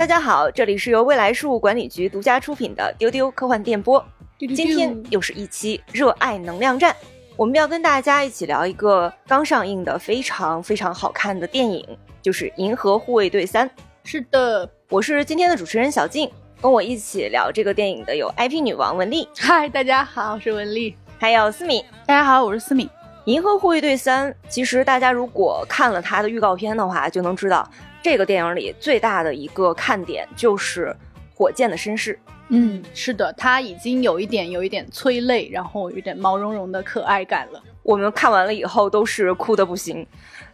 大家好，这里是由未来事务管理局独家出品的丢丢科幻电波。今天又是一期热爱能量站，我们要跟大家一起聊一个刚上映的非常非常好看的电影，就是《银河护卫队三》。是的，我是今天的主持人小静，跟我一起聊这个电影的有 IP 女王文丽，嗨，大家好，我是文丽，还有思敏，大家好，我是思敏。《银河护卫队三》，其实大家如果看了它的预告片的话，就能知道这个电影里最大的一个看点就是火箭的身世。嗯，是的，它已经有一点有一点催泪，然后有点毛茸茸的可爱感了。我们看完了以后都是哭的不行。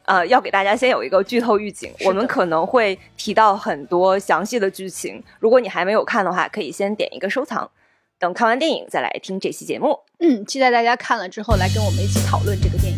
呃，要给大家先有一个剧透预警，我们可能会提到很多详细的剧情。如果你还没有看的话，可以先点一个收藏，等看完电影再来听这期节目。嗯，期待大家看了之后来跟我们一起讨论这个电影。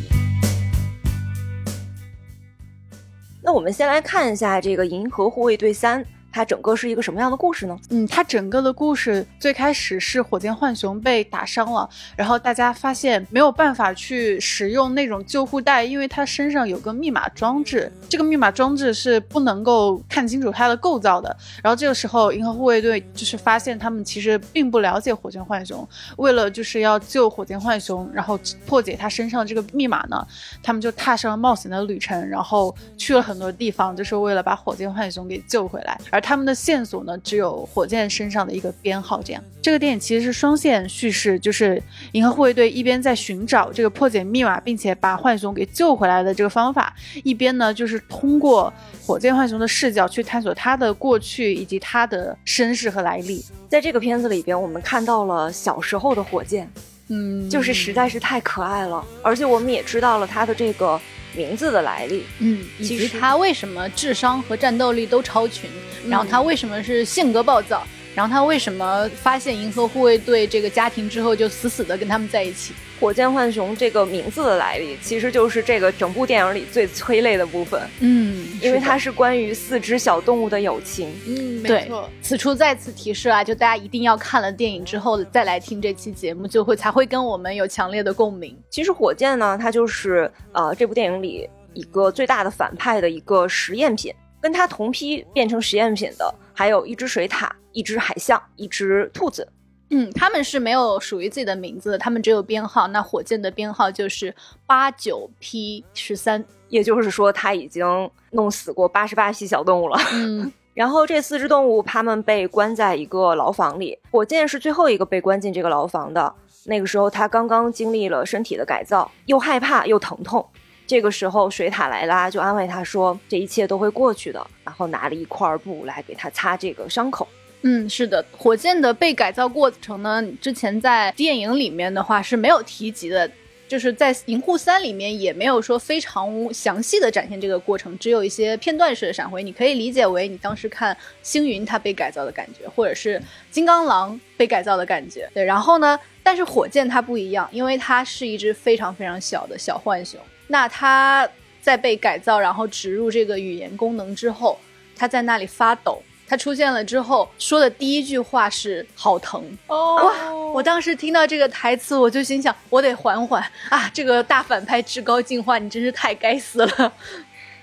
那我们先来看一下这个《银河护卫队三》。它整个是一个什么样的故事呢？嗯，它整个的故事最开始是火箭浣熊被打伤了，然后大家发现没有办法去使用那种救护带，因为它身上有个密码装置，这个密码装置是不能够看清楚它的构造的。然后这个时候，银河护卫队就是发现他们其实并不了解火箭浣熊，为了就是要救火箭浣熊，然后破解他身上这个密码呢，他们就踏上了冒险的旅程，然后去了很多地方，就是为了把火箭浣熊给救回来。他们的线索呢，只有火箭身上的一个编号。这样，这个电影其实是双线叙事，就是银河护卫队一边在寻找这个破解密码，并且把浣熊给救回来的这个方法，一边呢就是通过火箭浣熊的视角去探索他的过去以及他的身世和来历。在这个片子里边，我们看到了小时候的火箭，嗯，就是实在是太可爱了，而且我们也知道了他的这个。名字的来历，嗯，以及他为什么智商和战斗力都超群，然后他为什么是性格暴躁，然后他为什么发现银河护卫队这个家庭之后就死死的跟他们在一起。火箭浣熊这个名字的来历，其实就是这个整部电影里最催泪的部分。嗯，因为它是关于四只小动物的友情。嗯，没错。此处再次提示啊，就大家一定要看了电影之后再来听这期节目，就会才会跟我们有强烈的共鸣。其实火箭呢，它就是呃这部电影里一个最大的反派的一个实验品。跟它同批变成实验品的，还有一只水獭、一只海象、一只兔子。嗯，他们是没有属于自己的名字的，他们只有编号。那火箭的编号就是八九 P 十三，也就是说，他已经弄死过八十八批小动物了。嗯，然后这四只动物，它们被关在一个牢房里，火箭是最后一个被关进这个牢房的。那个时候，他刚刚经历了身体的改造，又害怕又疼痛。这个时候，水獭莱拉就安慰他说：“这一切都会过去的。”然后拿了一块布来给他擦这个伤口。嗯，是的，火箭的被改造过程呢，之前在电影里面的话是没有提及的，就是在《银护三》里面也没有说非常详细的展现这个过程，只有一些片段式的闪回。你可以理解为你当时看星云它被改造的感觉，或者是金刚狼被改造的感觉。对，然后呢，但是火箭它不一样，因为它是一只非常非常小的小浣熊，那他在被改造然后植入这个语言功能之后，他在那里发抖。他出现了之后说的第一句话是“好疼”哇！我当时听到这个台词，我就心想，我得缓缓啊！这个大反派至高进化，你真是太该死了。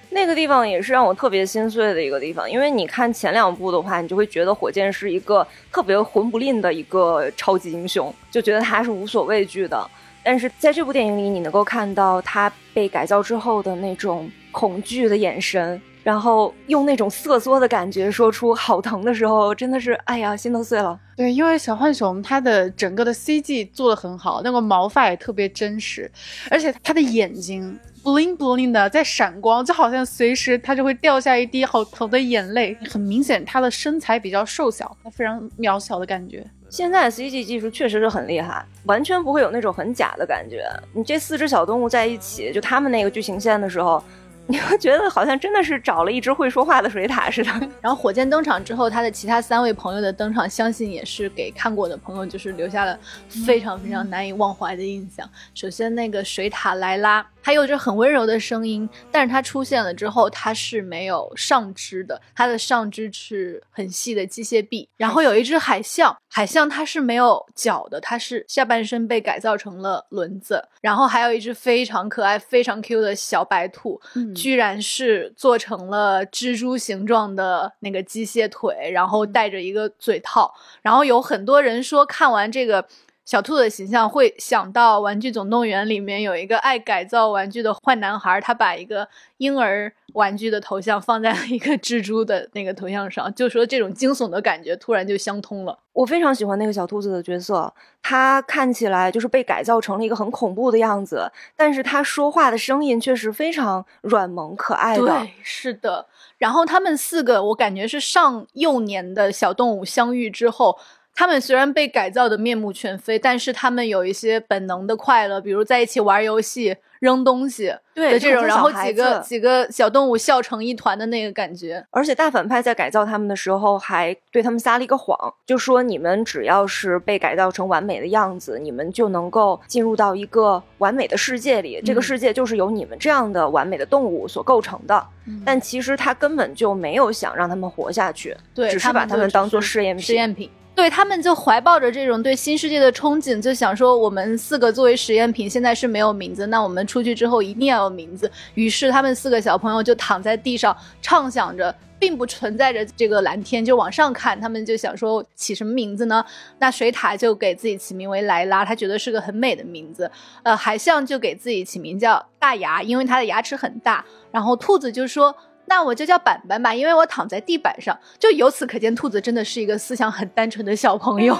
那个地方也是让我特别心碎的一个地方，因为你看前两部的话，你就会觉得火箭是一个特别魂不吝的一个超级英雄，就觉得他是无所畏惧的。但是在这部电影里，你能够看到他被改造之后的那种恐惧的眼神。然后用那种瑟缩的感觉说出“好疼”的时候，真的是哎呀，心都碎了。对，因为小浣熊它的整个的 CG 做的很好，那个毛发也特别真实，而且它的眼睛 bling bling 的在闪光，就好像随时它就会掉下一滴好疼的眼泪。很明显，它的身材比较瘦小，它非常渺小的感觉。现在的 CG 技术确实是很厉害，完全不会有那种很假的感觉。你这四只小动物在一起，就他们那个剧情线的时候。你会觉得好像真的是找了一只会说话的水獭似的。然后火箭登场之后，他的其他三位朋友的登场，相信也是给看过的朋友就是留下了非常非常难以忘怀的印象。首先，那个水獭莱拉，它有着很温柔的声音，但是它出现了之后，它是没有上肢的，它的上肢是很细的机械臂。然后有一只海象，海象它是没有脚的，它是下半身被改造成了轮子。然后还有一只非常可爱、非常 Q 的小白兔，居然是做成了蜘蛛形状的那个机械腿，然后带着一个嘴套。然后有很多人说看完这个。小兔的形象会想到《玩具总动员》里面有一个爱改造玩具的坏男孩，他把一个婴儿玩具的头像放在了一个蜘蛛的那个头像上，就说这种惊悚的感觉突然就相通了。我非常喜欢那个小兔子的角色，他看起来就是被改造成了一个很恐怖的样子，但是他说话的声音却是非常软萌可爱的。对，是的。然后他们四个，我感觉是上幼年的小动物相遇之后。他们虽然被改造的面目全非，但是他们有一些本能的快乐，比如在一起玩游戏、扔东西的这种，然后几个几个小动物笑成一团的那个感觉。而且大反派在改造他们的时候，还对他们撒了一个谎，就说你们只要是被改造成完美的样子，你们就能够进入到一个完美的世界里。这个世界就是由你们这样的完美的动物所构成的。但其实他根本就没有想让他们活下去，对，只是把他们当做试验品。试验品。对他们就怀抱着这种对新世界的憧憬，就想说我们四个作为实验品，现在是没有名字，那我们出去之后一定要有名字。于是他们四个小朋友就躺在地上，畅想着并不存在着这个蓝天，就往上看。他们就想说起什么名字呢？那水獭就给自己起名为莱拉，他觉得是个很美的名字。呃，海象就给自己起名叫大牙，因为它的牙齿很大。然后兔子就说。那我就叫板板吧，因为我躺在地板上。就由此可见，兔子真的是一个思想很单纯的小朋友。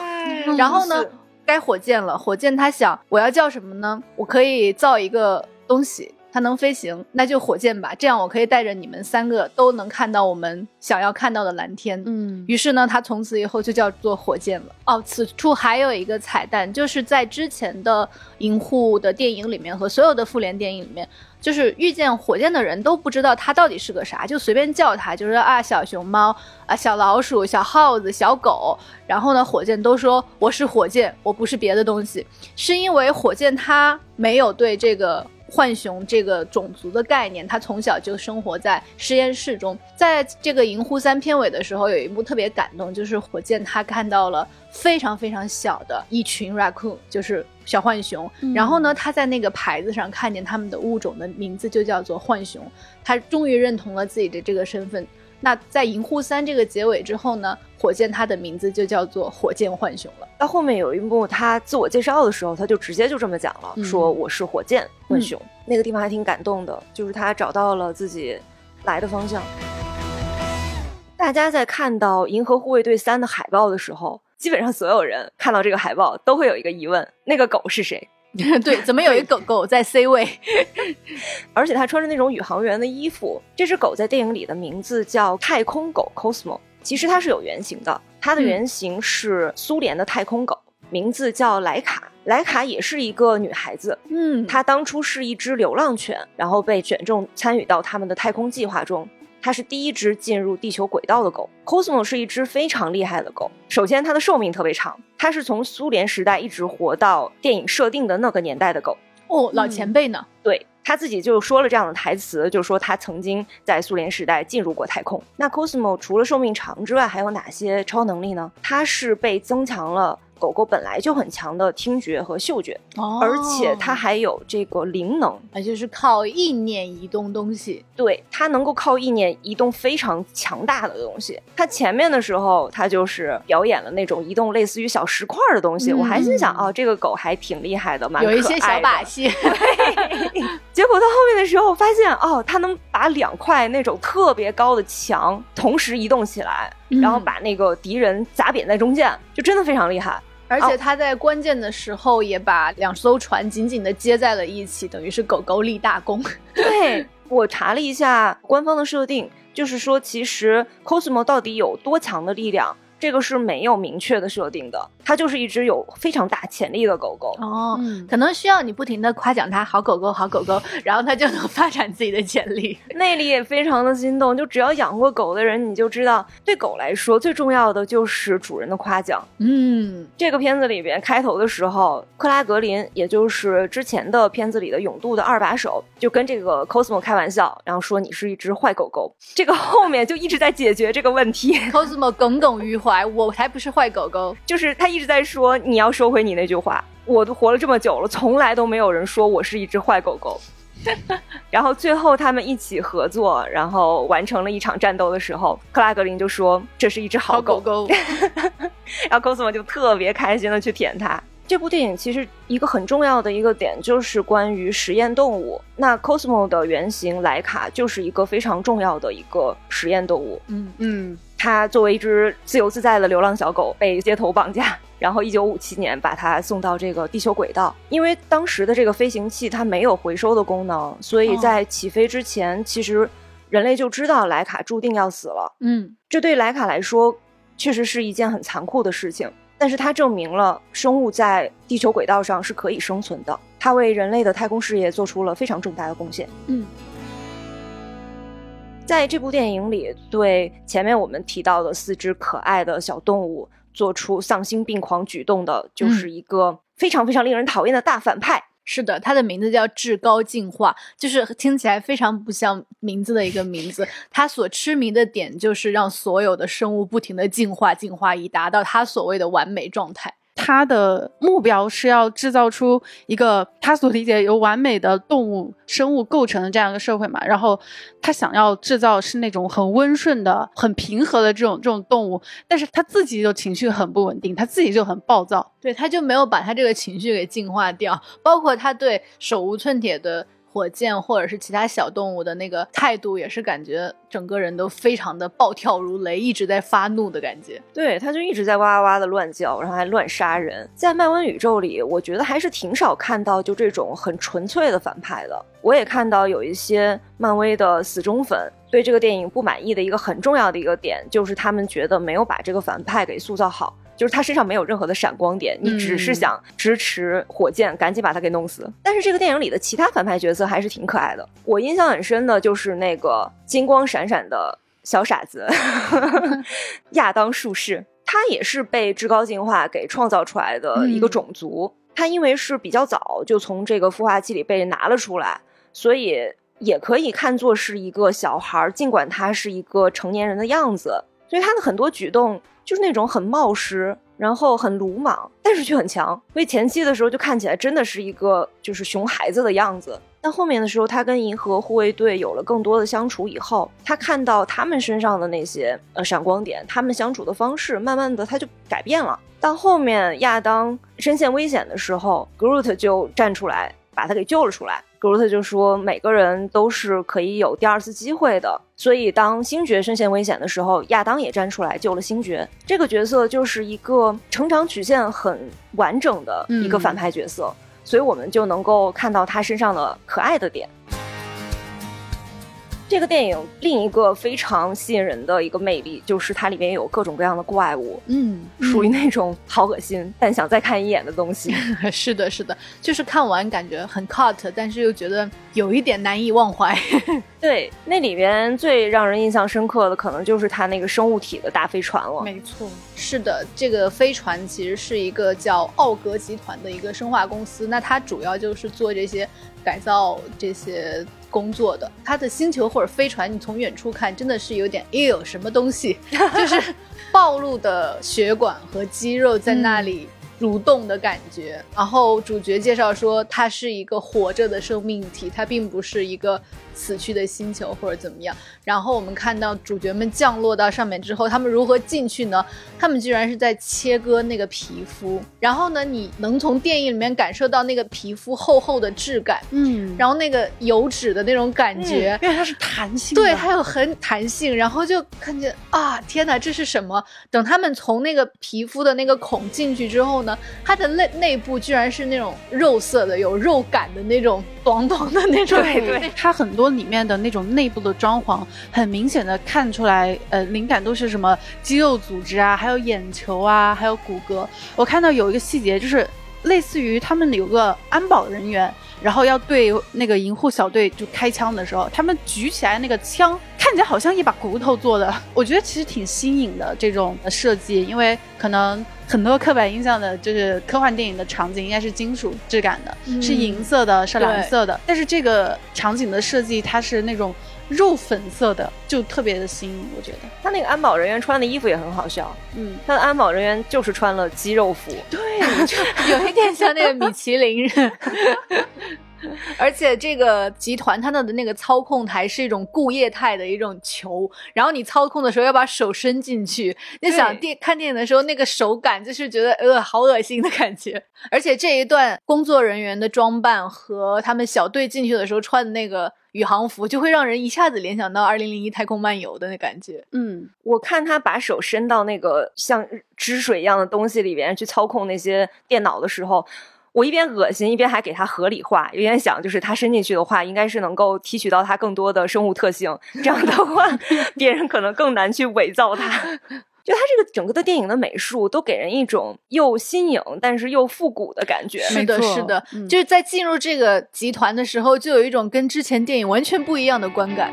然后呢，该火箭了。火箭他想，我要叫什么呢？我可以造一个东西。它能飞行，那就火箭吧。这样我可以带着你们三个都能看到我们想要看到的蓝天。嗯，于是呢，它从此以后就叫做火箭了。哦，此处还有一个彩蛋，就是在之前的银护的电影里面和所有的复联电影里面，就是遇见火箭的人都不知道它到底是个啥，就随便叫它，就是啊小熊猫啊小老鼠小耗子小狗。然后呢，火箭都说我是火箭，我不是别的东西，是因为火箭它没有对这个。浣熊这个种族的概念，他从小就生活在实验室中。在这个《银狐三》片尾的时候，有一幕特别感动，就是火箭他看到了非常非常小的一群 raccoon，就是小浣熊。然后呢，他在那个牌子上看见他们的物种的名字就叫做浣熊，他终于认同了自己的这个身份。那在《银护三》这个结尾之后呢，火箭它的名字就叫做火箭浣熊了。到后面有一幕他自我介绍的时候，他就直接就这么讲了，说我是火箭浣熊。那个地方还挺感动的，就是他找到了自己来的方向。大家在看到《银河护卫队三》的海报的时候，基本上所有人看到这个海报都会有一个疑问：那个狗是谁？对，怎么有一个狗狗在 C 位？而且它穿着那种宇航员的衣服。这只狗在电影里的名字叫太空狗 Cosmo，其实它是有原型的，它的原型是苏联的太空狗，名字叫莱卡。莱卡也是一个女孩子，嗯，她当初是一只流浪犬，然后被选中参与到他们的太空计划中。它是第一只进入地球轨道的狗。Cosmo 是一只非常厉害的狗。首先，它的寿命特别长，它是从苏联时代一直活到电影设定的那个年代的狗。哦，老前辈呢？对他自己就说了这样的台词，就说他曾经在苏联时代进入过太空。那 Cosmo 除了寿命长之外，还有哪些超能力呢？它是被增强了。狗狗本来就很强的听觉和嗅觉，而且它还有这个灵能，那就是靠意念移动东西。对，它能够靠意念移动非常强大的东西。它前面的时候，它就是表演了那种移动类似于小石块的东西。我还心想，哦，这个狗还挺厉害的，蛮有一些小把戏。结果到后面的时候，发现哦，它能把两块那种特别高的墙同时移动起来。然后把那个敌人砸扁在中间，就真的非常厉害。而且他在关键的时候也把两艘船紧紧的接在了一起，等于是狗狗立大功。对我查了一下官方的设定，就是说其实 Cosmo 到底有多强的力量？这个是没有明确的设定的，它就是一只有非常大潜力的狗狗。哦，嗯可能需要你不停的夸奖它好狗狗好狗狗，然后它就能发展自己的潜力。内里也非常的心动，就只要养过狗的人，你就知道，对狗来说最重要的就是主人的夸奖。嗯，这个片子里边开头的时候，克拉格林，也就是之前的片子里的勇度的二把手，就跟这个 Cosmo 开玩笑，然后说你是一只坏狗狗。这个后面就一直在解决这个问题，Cosmo 耿耿于怀，我才不是坏狗狗。就是他一直在说你要收回你那句话。我都活了这么久了，从来都没有人说我是一只坏狗狗。然后最后他们一起合作，然后完成了一场战斗的时候，克拉格林就说这是一只好狗。狗，然后 Cosmo 就特别开心的去舔它。这部电影其实一个很重要的一个点就是关于实验动物。那 Cosmo 的原型莱卡就是一个非常重要的一个实验动物。嗯，嗯，它作为一只自由自在的流浪小狗被街头绑架，然后一九五七年把它送到这个地球轨道。因为当时的这个飞行器它没有回收的功能，所以在起飞之前，其实人类就知道莱卡注定要死了。嗯，这对莱卡来说确实是一件很残酷的事情，但是它证明了生物在地球轨道上是可以生存的。它为人类的太空事业做出了非常重大的贡献。嗯，在这部电影里，对前面我们提到的四只可爱的小动物做出丧心病狂举动的，就是一个非常非常令人讨厌的大反派。是的，它的名字叫至高进化，就是听起来非常不像名字的一个名字。它所痴迷的点就是让所有的生物不停的进化、进化，以达到它所谓的完美状态。他的目标是要制造出一个他所理解由完美的动物生物构成的这样一个社会嘛，然后他想要制造是那种很温顺的、很平和的这种这种动物，但是他自己就情绪很不稳定，他自己就很暴躁。对，他就没有把他这个情绪给净化掉，包括他对手无寸铁的火箭或者是其他小动物的那个态度，也是感觉整个人都非常的暴跳如雷，一直在发怒的感觉。对，他就一直在哇哇哇的乱叫，然后还乱杀人。在漫威宇宙里，我觉得还是挺少看到就这种很纯粹的反派的。我也看到有一些漫威的死忠粉对这个电影不满意的一个很重要的一个点，就是他们觉得没有把这个反派给塑造好。就是他身上没有任何的闪光点，你只是想支持火箭，赶紧把他给弄死。但是这个电影里的其他反派角色还是挺可爱的。我印象很深的就是那个金光闪闪的小傻子 亚当术士，他也是被至高进化给创造出来的一个种族。他因为是比较早就从这个孵化器里被拿了出来，所以也可以看作是一个小孩儿，尽管他是一个成年人的样子。所以他的很多举动就是那种很冒失，然后很鲁莽，但是却很强。所以前期的时候就看起来真的是一个就是熊孩子的样子。但后面的时候，他跟银河护卫队有了更多的相处以后，他看到他们身上的那些呃闪光点，他们相处的方式，慢慢的他就改变了。到后面亚当身陷危险的时候，Groot 就站出来把他给救了出来。Groot 就说每个人都是可以有第二次机会的，所以当星爵身陷危险的时候，亚当也站出来救了星爵。这个角色就是一个成长曲线很完整的一个反派角色，所以我们就能够看到他身上的可爱的点。这个电影另一个非常吸引人的一个魅力，就是它里面有各种各样的怪物，嗯，属于那种好恶心但想再看一眼的东西。是的，是的，就是看完感觉很 cut，但是又觉得有一点难以忘怀。对，那里边最让人印象深刻的，可能就是它那个生物体的大飞船了。没错，是的，这个飞船其实是一个叫奥格集团的一个生化公司，那它主要就是做这些改造这些工作的。它的星球或者飞船，你从远处看真的是有点哎呦什么东西，就是暴露的血管和肌肉在那里。蠕动的感觉，然后主角介绍说，它是一个活着的生命体，它并不是一个死去的星球或者怎么样。然后我们看到主角们降落到上面之后，他们如何进去呢？他们居然是在切割那个皮肤，然后呢，你能从电影里面感受到那个皮肤厚厚的质感，嗯，然后那个油脂的那种感觉。因为它是弹性，对，它有很弹性，然后就看见啊，天哪，这是什么？等他们从那个皮肤的那个孔进去之后，呢，它的内内部居然是那种肉色的，有肉感的那种短短的那种。对对，它很多里面的那种内部的装潢，很明显的看出来，呃，灵感都是什么肌肉组织啊，还有眼球啊，还有骨骼。我看到有一个细节，就是类似于他们有个安保人员。然后要对那个银护小队就开枪的时候，他们举起来那个枪，看起来好像一把骨头做的。我觉得其实挺新颖的这种设计，因为可能很多刻板印象的就是科幻电影的场景应该是金属质感的，是银色的，是蓝色的。但是这个场景的设计，它是那种。肉粉色的就特别的新颖，我觉得他那个安保人员穿的衣服也很好笑。嗯，他的安保人员就是穿了肌肉服，对，就有一点像那个米其林人。而且这个集团它的那个操控台是一种固液态的一种球，然后你操控的时候要把手伸进去。你想电看电影的时候，那个手感就是觉得呃好恶心的感觉。而且这一段工作人员的装扮和他们小队进去的时候穿的那个。宇航服就会让人一下子联想到《二零零一太空漫游》的那感觉。嗯，我看他把手伸到那个像汁水一样的东西里边去操控那些电脑的时候，我一边恶心，一边还给他合理化，一边想，就是他伸进去的话，应该是能够提取到他更多的生物特性，这样的话，别人可能更难去伪造他。就它这个整个的电影的美术都给人一种又新颖但是又复古的感觉。是的，是的，就是在进入这个集团的时候，就有一种跟之前电影完全不一样的观感。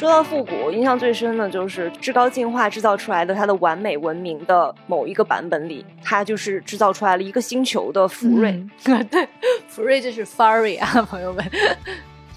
说到复古，印象最深的就是至高进化制造出来的它的完美文明的某一个版本里，它就是制造出来了一个星球的福瑞。对，福瑞就是 Furry 啊，朋友们，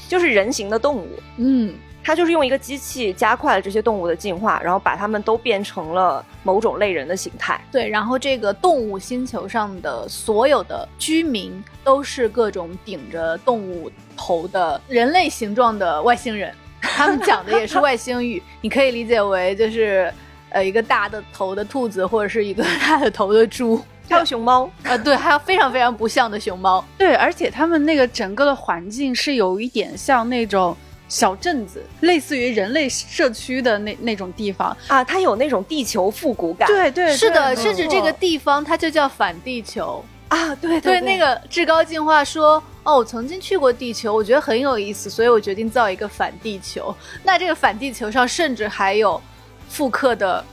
就是人形的动物。嗯。它就是用一个机器加快了这些动物的进化，然后把它们都变成了某种类人的形态。对，然后这个动物星球上的所有的居民都是各种顶着动物头的人类形状的外星人，他们讲的也是外星语，你可以理解为就是呃一个大的头的兔子，或者是一个 大的头的猪，还有熊猫啊，对，还有非常非常不像的熊猫。对，而且他们那个整个的环境是有一点像那种。小镇子，类似于人类社区的那那种地方啊，它有那种地球复古感。对对，是的，甚至这个地方它就叫反地球啊。对对，那个至高进化说，哦，我曾经去过地球，我觉得很有意思，所以我决定造一个反地球。那这个反地球上甚至还有复刻的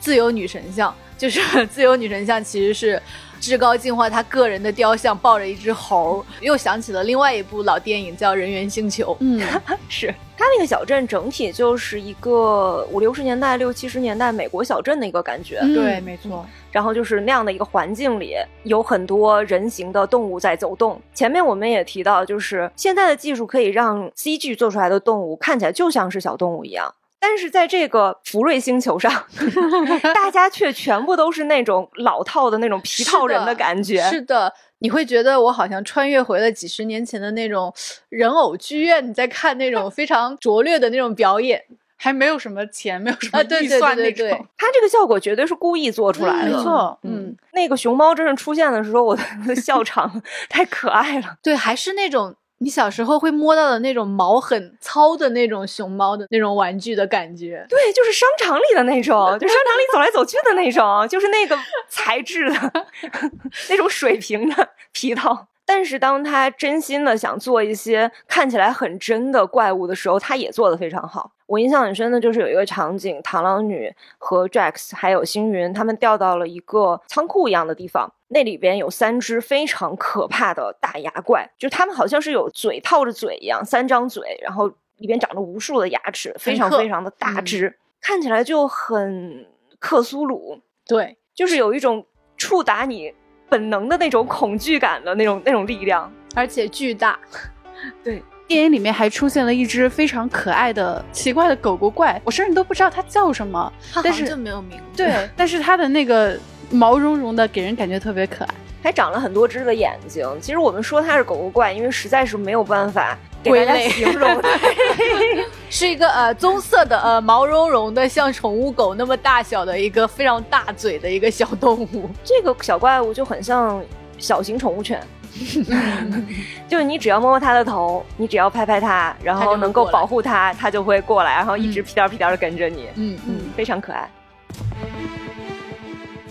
自由女神像，就是 自由女神像其实是。至高进化，他个人的雕像抱着一只猴，又想起了另外一部老电影叫《人猿星球》。嗯，是他那个小镇整体就是一个五六十年代、六七十年代美国小镇的一个感觉。对，没错。然后就是那样的一个环境里，有很多人形的动物在走动。前面我们也提到，就是现在的技术可以让 CG 做出来的动物看起来就像是小动物一样。但是在这个福瑞星球上，大家却全部都是那种老套的那种皮套人的感觉。是的，你会觉得我好像穿越回了几十年前的那种人偶剧院，你在看那种非常拙劣的那种表演，还没有什么钱，没有什么预算那种。他这个效果绝对是故意做出来的。没错，嗯，那个熊猫真正出现的时候，我的笑场 太可爱了。对，还是那种。你小时候会摸到的那种毛很糙的那种熊猫的那种玩具的感觉，对，就是商场里的那种，就商场里走来走去的那种，就是那个材质的 那种水平的 皮套。但是当他真心的想做一些看起来很真的怪物的时候，他也做的非常好。我印象很深的就是有一个场景，螳螂女和 Drax 还有星云他们掉到了一个仓库一样的地方，那里边有三只非常可怕的大牙怪，就他们好像是有嘴套着嘴一样，三张嘴，然后里边长着无数的牙齿，非常非常的大只，看起来就很克苏鲁。对，就是有一种触达你。本能的那种恐惧感的那种那种力量，而且巨大。对，电影里面还出现了一只非常可爱的奇怪的狗狗怪，我甚至都不知道它叫什么。但是就没有名字。对，但是它的那个毛茸茸的，给人感觉特别可爱，还长了很多只的眼睛。其实我们说它是狗狗怪，因为实在是没有办法。归类形容，是一个呃棕色的呃毛茸茸的像宠物狗那么大小的一个非常大嘴的一个小动物。这个小怪物就很像小型宠物犬，就是你只要摸摸它的头，你只要拍拍它，然后能够保护它，它就会过来，然后一直屁颠屁颠的跟着你。嗯嗯，非常可爱。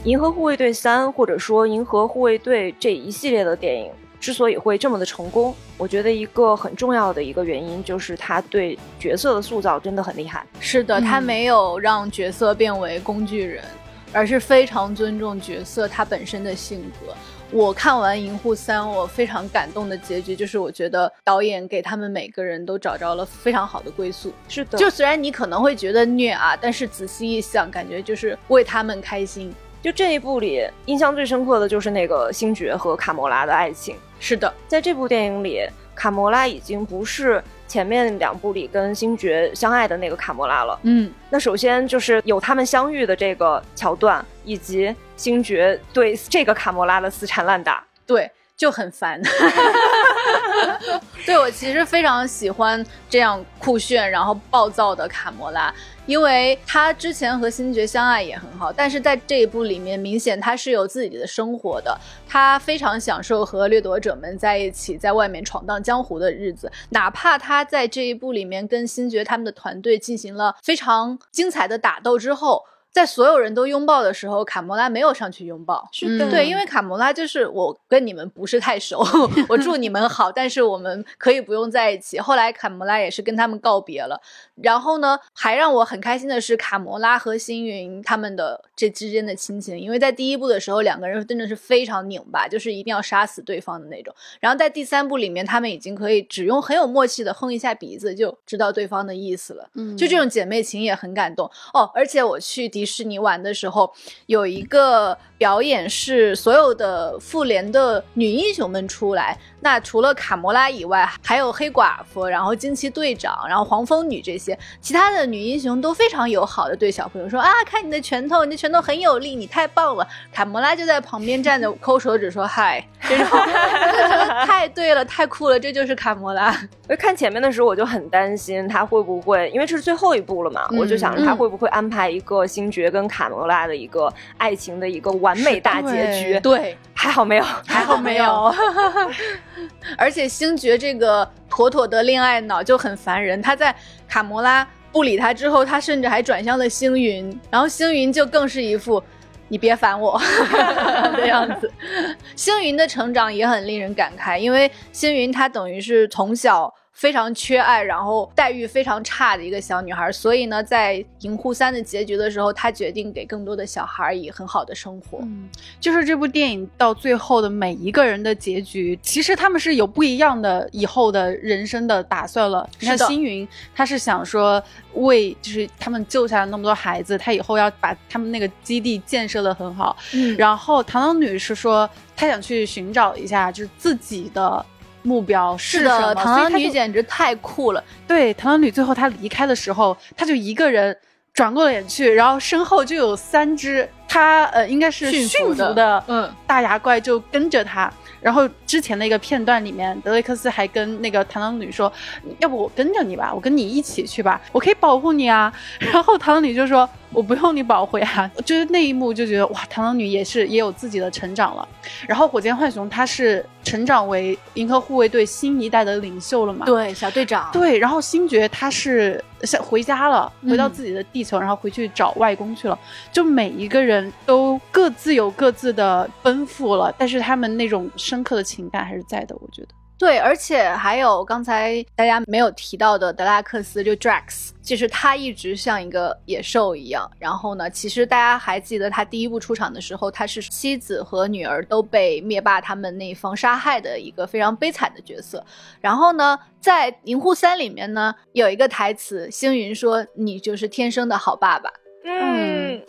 银河护卫队三》或者说《银河护卫队》这一系列的电影之所以会这么的成功，我觉得一个很重要的一个原因就是他对角色的塑造真的很厉害。是的，他没有让角色变为工具人，而是非常尊重角色他本身的性格。我看完《银护三》，我非常感动的结局就是，我觉得导演给他们每个人都找着了非常好的归宿。是的，就虽然你可能会觉得虐啊，但是仔细一想，感觉就是为他们开心。就这一部里，印象最深刻的就是那个星爵和卡魔拉的爱情。是的，在这部电影里，卡魔拉已经不是前面两部里跟星爵相爱的那个卡魔拉了。嗯，那首先就是有他们相遇的这个桥段，以及。星爵对这个卡魔拉的死缠烂打，对就很烦。对我其实非常喜欢这样酷炫然后暴躁的卡魔拉，因为他之前和星爵相爱也很好，但是在这一部里面，明显他是有自己的生活的，他非常享受和掠夺者们在一起，在外面闯荡江湖的日子。哪怕他在这一部里面跟星爵他们的团队进行了非常精彩的打斗之后。在所有人都拥抱的时候，卡魔拉没有上去拥抱。是的，对，因为卡魔拉就是我跟你们不是太熟，我祝你们好，但是我们可以不用在一起。后来卡魔拉也是跟他们告别了。然后呢，还让我很开心的是卡魔拉和星云他们的这之间的亲情，因为在第一部的时候，两个人真的是非常拧巴，就是一定要杀死对方的那种。然后在第三部里面，他们已经可以只用很有默契的哼一下鼻子就知道对方的意思了。嗯，就这种姐妹情也很感动哦。而且我去迪。士尼玩的时候有一个表演，是所有的复联的女英雄们出来。那除了卡魔拉以外，还有黑寡妇，然后惊奇队长，然后黄蜂女这些，其他的女英雄都非常友好的对小朋友说啊，看你的拳头，你的拳头很有力，你太棒了。卡魔拉就在旁边站着抠手指说嗨，这种 太对了，太酷了，这就是卡魔拉。我看前面的时候我就很担心他会不会，因为这是最后一部了嘛，我就想着他会不会安排一个星爵跟卡魔拉的一个爱情的一个完美大结局。对，还好没有，还好没有。而且星爵这个妥妥的恋爱脑就很烦人。他在卡魔拉不理他之后，他甚至还转向了星云，然后星云就更是一副你别烦我 的样子。星云的成长也很令人感慨，因为星云他等于是从小。非常缺爱，然后待遇非常差的一个小女孩，所以呢，在《银护三》的结局的时候，她决定给更多的小孩以很好的生活。嗯，就是这部电影到最后的每一个人的结局，其实他们是有不一样的以后的人生的打算了。你看星云，他是想说为就是他们救下了那么多孩子，他以后要把他们那个基地建设的很好。嗯，然后螳螂女是说她想去寻找一下就是自己的。目标是的，螳螂女简直太酷了。对，螳螂女最后她离开的时候，她就一个人转过脸去，然后身后就有三只，她呃应该是驯服的，嗯，大牙怪就跟着她。然后之前的一个片段里面，德雷克斯还跟那个螳螂女说：“要不我跟着你吧，我跟你一起去吧，我可以保护你啊。”然后螳螂女就说：“我不用你保护呀。”就是那一幕就觉得哇，螳螂女也是也有自己的成长了。然后火箭浣熊他是成长为银河护卫队新一代的领袖了嘛？对，小队长。对，然后星爵他是回家了，回到自己的地球，然后回去找外公去了。就每一个人都各自有各自的奔赴了，但是他们那种。深刻的情感还是在的，我觉得对，而且还有刚才大家没有提到的德拉克斯，就 Drax，其实他一直像一个野兽一样。然后呢，其实大家还记得他第一部出场的时候，他是妻子和女儿都被灭霸他们那一方杀害的一个非常悲惨的角色。然后呢，在《银护三》里面呢，有一个台词，星云说：“你就是天生的好爸爸。”嗯。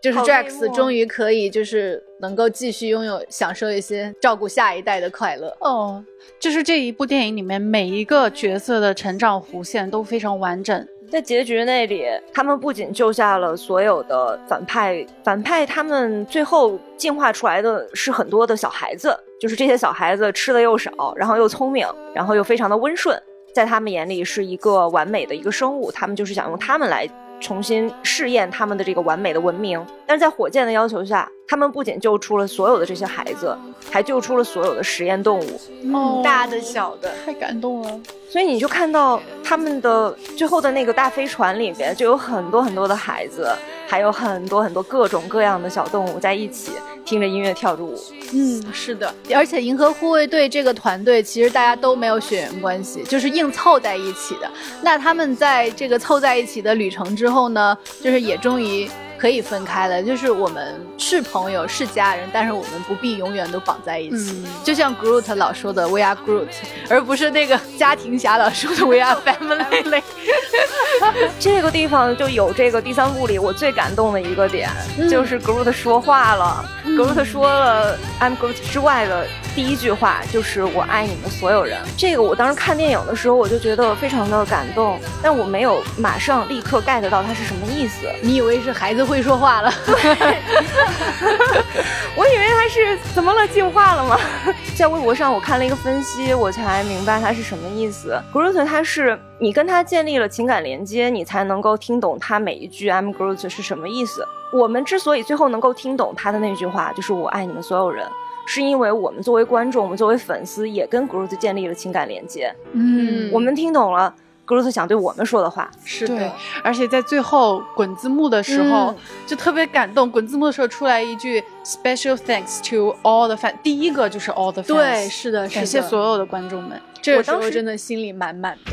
就是 Drax 终于可以，就是能够继续拥有享受一些照顾下一代的快乐哦。就是这一部电影里面每一个角色的成长弧线都非常完整。在结局那里，他们不仅救下了所有的反派，反派他们最后进化出来的是很多的小孩子，就是这些小孩子吃的又少，然后又聪明，然后又非常的温顺，在他们眼里是一个完美的一个生物，他们就是想用他们来。重新试验他们的这个完美的文明。但是在火箭的要求下，他们不仅救出了所有的这些孩子，还救出了所有的实验动物，嗯大的小的，太感动了。所以你就看到他们的最后的那个大飞船里边，就有很多很多的孩子，还有很多很多各种各样的小动物在一起听着音乐跳着舞。嗯，是的，而且银河护卫队这个团队其实大家都没有血缘关系，就是硬凑在一起的。那他们在这个凑在一起的旅程之后呢，就是也终于可以分开的，就是我们是朋友是家人，但是我们不必永远都绑在一起。嗯就像 Groot 老说的 “We are Groot”，而不是那个家庭侠老说的 “We are family”。这个地方就有这个第三部里我最感动的一个点，就是 Groot 说话了。Groot 说了 "I'm Groot" 之外的第一句话就是“我爱你们所有人”。这个我当时看电影的时候，我就觉得非常的感动，但我没有马上立刻 get 到它是什么意思。你以为是孩子会说话了？我以为他是怎么了，进化了吗？在微博上我看了一个分析，我才明白他是什么意思。Groot 他是你跟他建立了情感连接，你才能够听懂他每一句 I'm Groot 是什么意思。我们之所以最后能够听懂他的那句话，就是我爱你们所有人，是因为我们作为观众，我们作为粉丝，也跟 Groot 建立了情感连接。嗯我们听懂了 Groot 想对我们说的话。是的，而且在最后滚字幕的时候、嗯就特别感动。滚字幕的时候出来一句 “Special thanks to all the fans”，第一个就是 all the fans，对，是的，是的感谢所有的观众们。这个时候我当时真的心里满满的。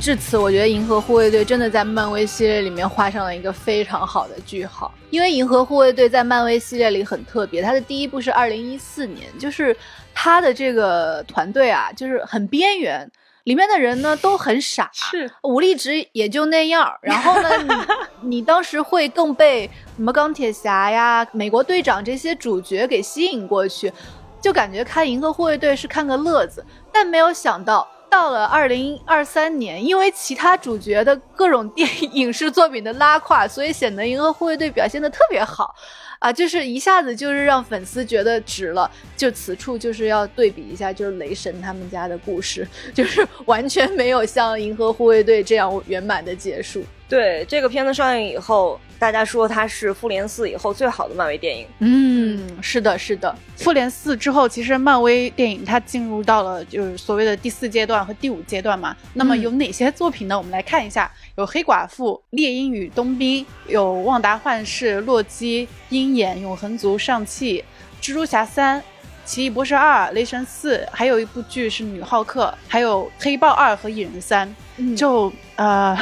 至此，我觉得《银河护卫队》真的在漫威系列里面画上了一个非常好的句号。因为《银河护卫队》在漫威系列里很特别，它的第一部是二零一四年，就是它的这个团队啊，就是很边缘，里面的人呢都很傻，是武力值也就那样。然后呢，你 你当时会更被什么钢铁侠呀、美国队长这些主角给吸引过去，就感觉看《银河护卫队》是看个乐子。但没有想到，到了二零二三年，因为其他主角的各种电影影视作品的拉胯，所以显得《银河护卫队》表现的特别好。啊，就是一下子就是让粉丝觉得值了。就此处就是要对比一下，就是雷神他们家的故事，就是完全没有像《银河护卫队》这样圆满的结束。对这个片子上映以后，大家说它是复联四以后最好的漫威电影。嗯，是的，是的，复联四之后，其实漫威电影它进入到了就是所谓的第四阶段和第五阶段嘛。那么有哪些作品呢？我们来看一下，有黑寡妇、猎鹰与冬兵，有旺达幻视、洛基、鹰眼、永恒族、上汽、蜘蛛侠三。奇异博士二、雷神四，还有一部剧是女浩克，还有黑豹二和蚁人三，嗯就呃，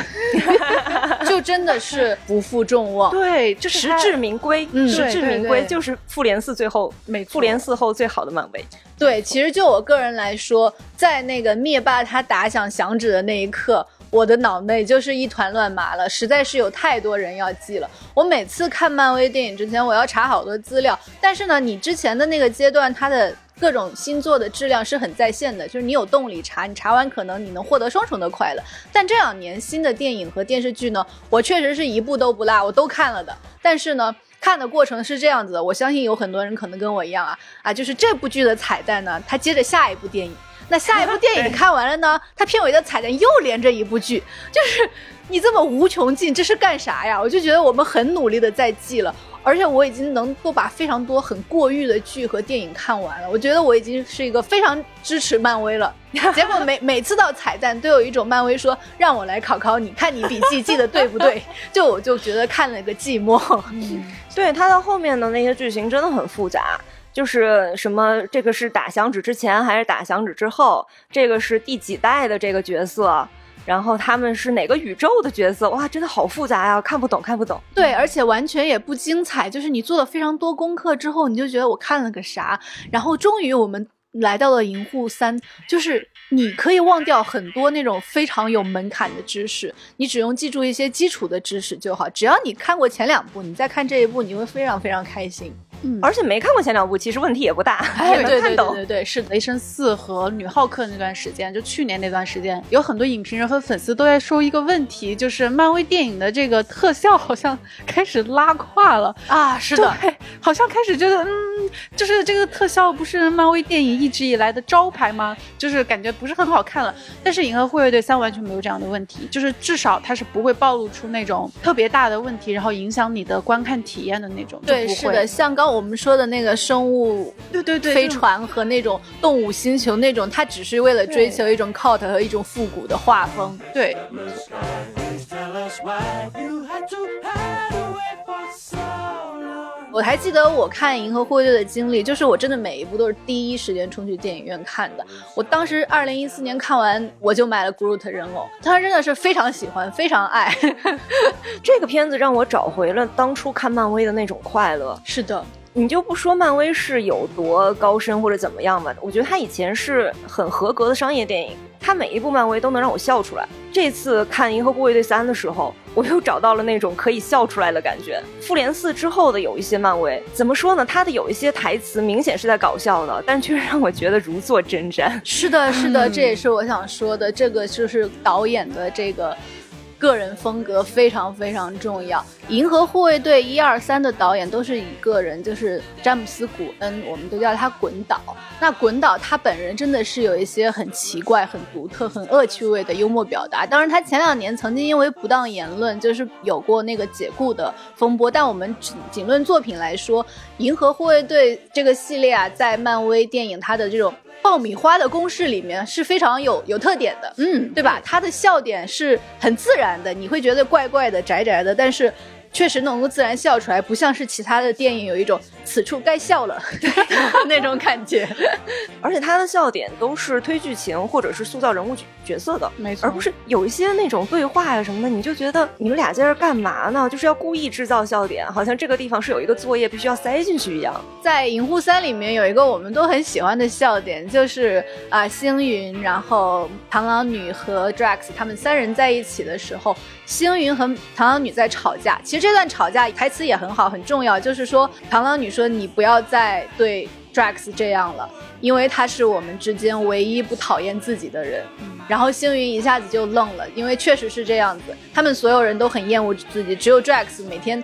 就真的是不负众望。对，就是实至名归，嗯实至名归，就是复联四最后，每复联四后最好的漫威。对，其实就我个人来说，在那个灭霸他打响响指的那一刻，我的脑内就是一团乱麻了，实在是有太多人要记了。我每次看漫威电影之前，我要查好多资料，但是呢，你之前的那个阶段，它的各种星座的质量是很在线的，就是你有动力查，你查完可能你能获得双重的快乐。但这两年新的电影和电视剧呢，我确实是一部都不落，我都看了的。但是呢，看的过程是这样子的，我相信有很多人可能跟我一样啊啊，就是这部剧的彩蛋呢，它接着下一部电影。那下一部电影 看完了呢，它片尾的彩蛋又连着一部剧，就是你这么无穷尽，这是干啥呀？我就觉得我们很努力的在记了，而且我已经能够把非常多很过誉的剧和电影看完了。我觉得我已经是一个非常支持漫威了。结果每每次到彩蛋都有一种漫威说让我来考考你，看你笔记记得对不对？就我就觉得看了个寂寞。对他到后面的那些剧情真的很复杂，就是什么这个是打响指之前还是打响指之后，这个是第几代的这个角色，然后他们是哪个宇宙的角色，哇，真的好复杂呀，看不懂看不懂。对，而且完全也不精彩，就是你做了非常多功课之后，你就觉得我看了个啥，然后终于我们来到了银护三，就是你可以忘掉很多那种非常有门槛的知识，你只用记住一些基础的知识就好。只要你看过前两部，你再看这一部，你会非常非常开心。嗯而且没看过前两部，其实问题也不大，也能对对对看懂。对对，是。雷神四和女浩克那段时间，就去年那段时间，有很多影评人和粉丝都在说一个问题，就是漫威电影的这个特效好像开始拉胯了。啊，是的，对，好像开始觉得，嗯，就是这个特效不是漫威电影一直以来的招牌吗？就是感觉不是很好看了。但是《银河护卫队三》完全没有这样的问题，就是至少它是不会暴露出那种特别大的问题，然后影响你的观看体验的那种。对，是的，像刚我们说的那个生物，对对对，飞船和那种动物星球那种，它只是为了追求一种 cult 和一种复古的画风。对。我还记得我看《银河护卫队》的经历，就是我真的每一部都是第一时间冲去电影院看的。我当时二零一四年看完，我就买了 Groot 人偶，当时真的是非常喜欢，非常爱。这个片子让我找回了当初看漫威的那种快乐。是的。你就不说漫威是有多高深或者怎么样吧，我觉得他以前是很合格的商业电影，他每一部漫威都能让我笑出来。这次看《银河护卫队三》的时候，我又找到了那种可以笑出来的感觉。复联四之后的有一些漫威，怎么说呢？他的有一些台词明显是在搞笑的，但却让我觉得如坐针毡。是的，是的，这也是我想说的，这个就是导演的这个。个人风格非常非常重要。《银河护卫队》一二三的导演都是一个人，就是詹姆斯·古恩，我们都叫他滚导。那滚导他本人真的是有一些很奇怪、很独特、很恶趣味的幽默表达。当然，他前两年曾经因为不当言论，就是有过那个解雇的风波。但我们仅仅论作品来说，《银河护卫队》这个系列啊，在漫威电影它的这种。爆米花的公式里面是非常有有特点的，嗯，对吧？它的笑点是很自然的，你会觉得怪怪的、宅宅的，但是。确实能够自然笑出来，不像是其他的电影有一种此处该笑了 那种感觉。而且他的笑点都是推剧情或者是塑造人物角色的，没错，而不是有一些那种对话呀什么的，你就觉得你们俩在这干嘛呢？就是要故意制造笑点，好像这个地方是有一个作业必须要塞进去一样。在《银护三》里面有一个我们都很喜欢的笑点，就是啊，星云，然后螳螂女和 Drax 他们三人在一起的时候。星云和螳螂女在吵架，其实这段吵架台词也很好，很重要，就是说螳螂女说你不要再对 Drax 这样了，因为他是我们之间唯一不讨厌自己的人。然后星云一下子就愣了，因为确实是这样子，他们所有人都很厌恶自己，只有 Drax 每天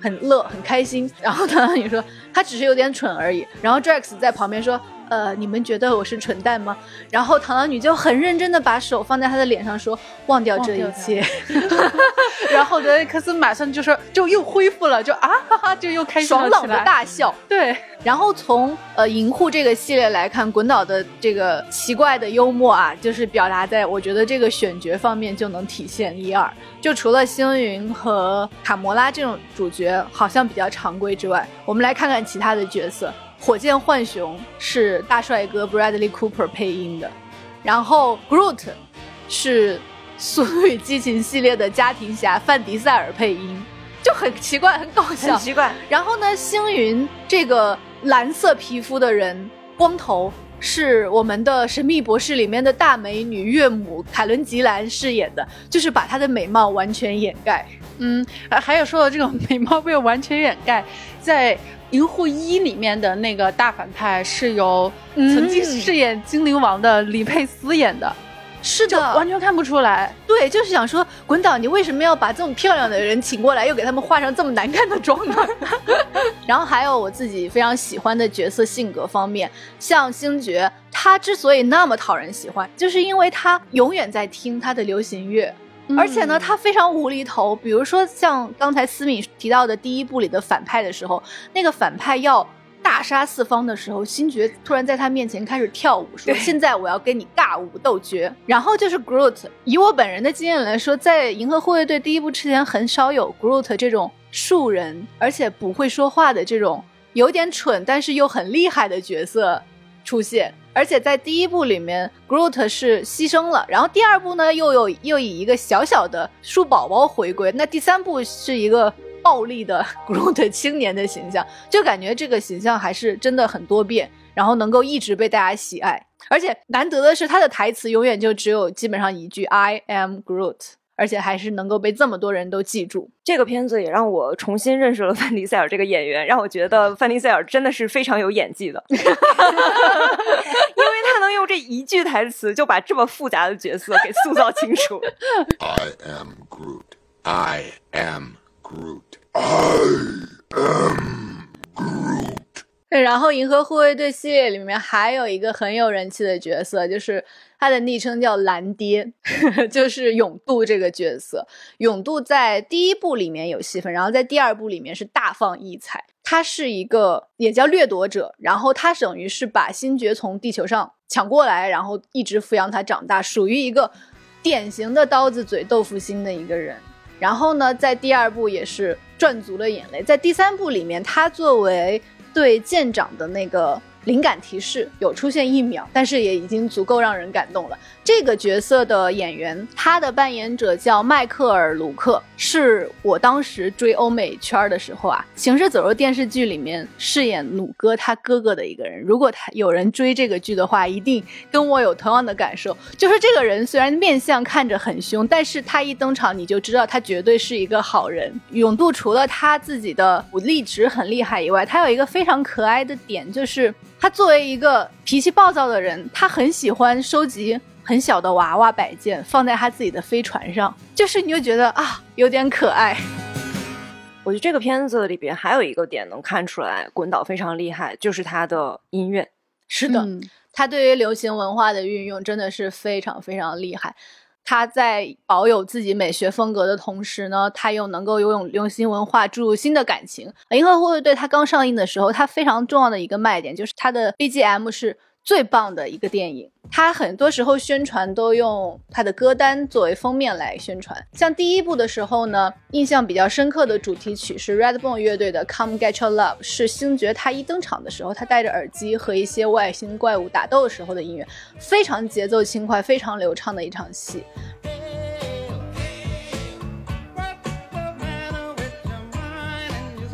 很乐很开心。然后螳螂女说他只是有点蠢而已。然后 Drax 在旁边说。呃，你们觉得我是蠢蛋吗？然后螳螂女就很认真的把手放在他的脸上说：“忘掉这一切。” 然后德雷克斯马上就说：“就又恢复了，就啊哈哈，就又开始爽朗的大笑。”对。然后从呃银护这个系列来看，滚岛的这个奇怪的幽默啊，就是表达在我觉得这个选角方面就能体现一二。就除了星云和卡魔拉这种主角好像比较常规之外，我们来看看其他的角色。火箭浣熊是大帅哥 Bradley Cooper 配音的，然后 Groot 是《速度与激情》系列的家庭侠范迪塞尔配音，就很奇怪，很搞笑，很奇怪。然后呢，星云这个蓝色皮肤的人，光头，是我们的《神秘博士》里面的大美女岳母凯伦吉兰饰演的，就是把她的美貌完全掩盖。嗯，还有说到这种美貌被完全掩盖，在。银护一里面的那个大反派是由曾经饰演精灵王的李佩斯演的，是的，完全看不出来。对，就是想说，滚导，你为什么要把这么漂亮的人请过来，又给他们画上这么难看的妆呢？然后还有我自己非常喜欢的角色性格方面，像星爵，他之所以那么讨人喜欢，就是因为他永远在听他的流行乐。而且呢，他非常无厘头。比如说，像刚才思敏提到的第一部里的反派的时候，那个反派要大杀四方的时候，星爵突然在他面前开始跳舞，说：“现在我要跟你尬舞斗绝。”然后就是 Groot。以我本人的经验来说，在《银河护卫队》第一部之前，很少有 Groot 这种树人，而且不会说话的这种有点蠢但是又很厉害的角色出现。而且在第一部里面，Groot 是牺牲了，然后第二部呢又有又以一个小小的树宝宝回归，那第三部是一个暴力的 Groot 青年的形象，就感觉这个形象还是真的很多变，然后能够一直被大家喜爱，而且难得的是他的台词永远就只有基本上一句 I am Groot。而且还是能够被这么多人都记住。这个片子也让我重新认识了范迪塞尔这个演员，让我觉得范迪塞尔真的是非常有演技的，因为他能用这一句台词就把这么复杂的角色给塑造清楚。I am Groot. I am Groot. I am Groot. 然后《银河护卫队》系列里面还有一个很有人气的角色，就是他的昵称叫蓝爹，就是永渡这个角色。永渡在第一部里面有戏份，然后在第二部里面是大放异彩。他是一个也叫掠夺者，然后他等于是把星爵从地球上抢过来，然后一直抚养他长大，属于一个典型的刀子嘴豆腐心的一个人。然后呢，在第二部也是赚足了眼泪，在第三部里面，他作为对舰长的那个。灵感提示有出现一秒，但是也已经足够让人感动了。这个角色的演员，他的扮演者叫迈克尔·卢克，是我当时追欧美圈的时候啊，《行尸走肉》电视剧里面饰演弩哥他哥哥的一个人。如果他有人追这个剧的话，一定跟我有同样的感受，就是这个人虽然面相看着很凶，但是他一登场你就知道他绝对是一个好人。永渡除了他自己的武力值很厉害以外，他有一个非常可爱的点就是。他作为一个脾气暴躁的人，他很喜欢收集很小的娃娃摆件，放在他自己的飞船上，就是你就觉得啊，有点可爱。我觉得这个片子里边还有一个点能看出来，滚导非常厉害，就是他的音乐。是的，他对于流行文化的运用真的是非常非常厉害。他在保有自己美学风格的同时呢，他又能够用流行文化注入新的感情。银河护卫队它刚上映的时候，它非常重要的一个卖点就是它的 BGM 是。最棒的一个电影，他很多时候宣传都用他的歌单作为封面来宣传。像第一部的时候呢，印象比较深刻的主题曲是 Redbone 乐队的《Come Get Your Love》，是星爵他一登场的时候，他戴着耳机和一些外星怪物打斗的时候的音乐，非常节奏轻快、非常流畅的一场戏。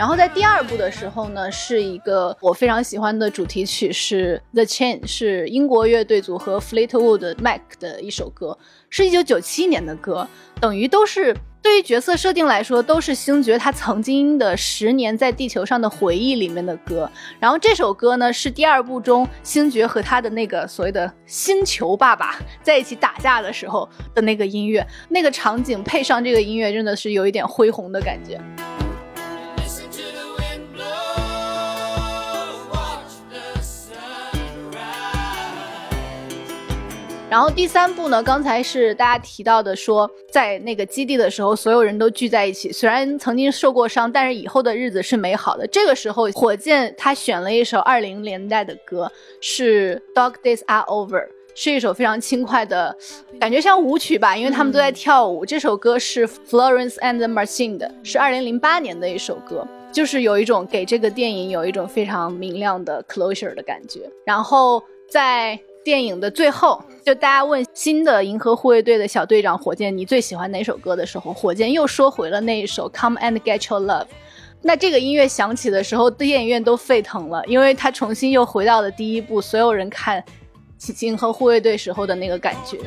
然后在第二部的时候呢，是一个我非常喜欢的主题曲，是《The Chain》，是英国乐队组合 Fleetwood Mac 的一首歌，是一九九七年的歌，等于都是对于角色设定来说，都是星爵他曾经的十年在地球上的回忆里面的歌。然后这首歌呢，是第二部中星爵和他的那个所谓的星球爸爸在一起打架的时候的那个音乐，那个场景配上这个音乐，真的是有一点恢宏的感觉。然后第三部呢，刚才是大家提到的，说在那个基地的时候，所有人都聚在一起。虽然曾经受过伤，但是以后的日子是美好的。这个时候，火箭他选了一首二零年代的歌，是《Dog Days Are Over》，是一首非常轻快的，感觉像舞曲吧，因为他们都在跳舞。这首歌是 Florence and the Machine 的，是二零零八年的一首歌，就是有一种给这个电影有一种非常明亮的 closure 的感觉。然后在电影的最后，就大家问新的银河护卫队的小队长火箭，你最喜欢哪首歌的时候，火箭又说回了那一首《Come and Get Your Love》。那这个音乐响起的时候，电影院都沸腾了，因为他重新又回到了第一部所有人看银河护卫队时候的那个感觉。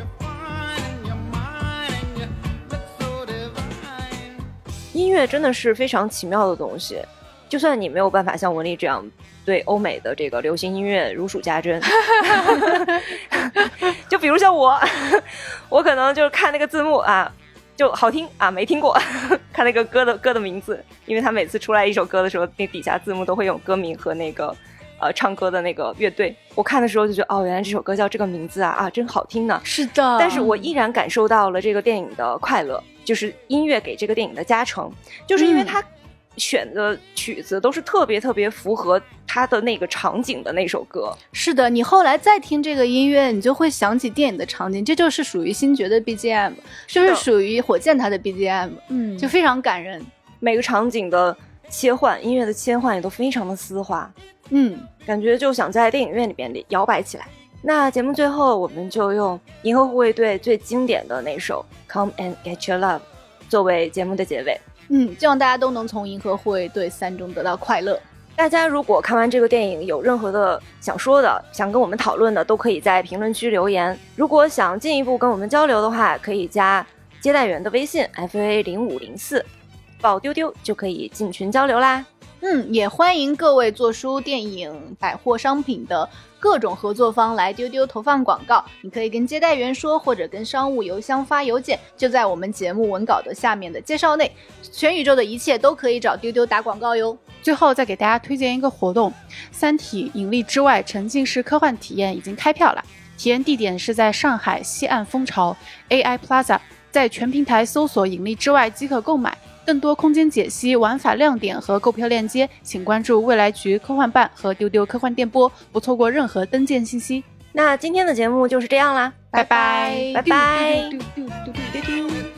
音乐真的是非常奇妙的东西，就算你没有办法像文丽这样。对欧美的这个流行音乐如数家珍，就比如像我，我可能就是看那个字幕啊，就好听啊，没听过，看那个歌的歌的名字，因为他每次出来一首歌的时候，那底下字幕都会有歌名和那个呃唱歌的那个乐队。我看的时候就觉得，哦，原来这首歌叫这个名字啊，啊，真好听呢。是的，但是我依然感受到了这个电影的快乐，就是音乐给这个电影的加成，就是因为它。选的曲子都是特别特别符合他的那个场景的那首歌。是的，你后来再听这个音乐，你就会想起电影的场景，这就是属于星爵的 BGM，就是属于火箭他的 BGM，嗯，就非常感人。每个场景的切换，音乐的切换也都非常的丝滑，嗯，感觉就想在电影院里边摇摆起来。那节目最后，我们就用银河护卫队最经典的那首《Come and Get Your Love》作为节目的结尾。嗯，希望大家都能从《银河护卫队三》中得到快乐。大家如果看完这个电影有任何的想说的、想跟我们讨论的，都可以在评论区留言。如果想进一步跟我们交流的话，可以加接待员的微信 f a 零五零四，报丢丢就可以进群交流啦。嗯，也欢迎各位做书、电影、百货商品的各种合作方来丢丢投放广告。你可以跟接待员说，或者跟商务邮箱发邮件，就在我们节目文稿的下面的介绍内。全宇宙的一切都可以找丢丢打广告哟。最后再给大家推荐一个活动，《三体：引力之外》沉浸式科幻体验已经开票了，体验地点是在上海西岸蜂巢 AI Plaza，在全平台搜索“引力之外”即可购买。更多空间解析、玩法亮点和购票链接，请关注未来局科幻办和丢丢科幻电波，不错过任何登舰信息。那今天的节目就是这样啦，拜拜，拜拜。丢丢丢丢丢丢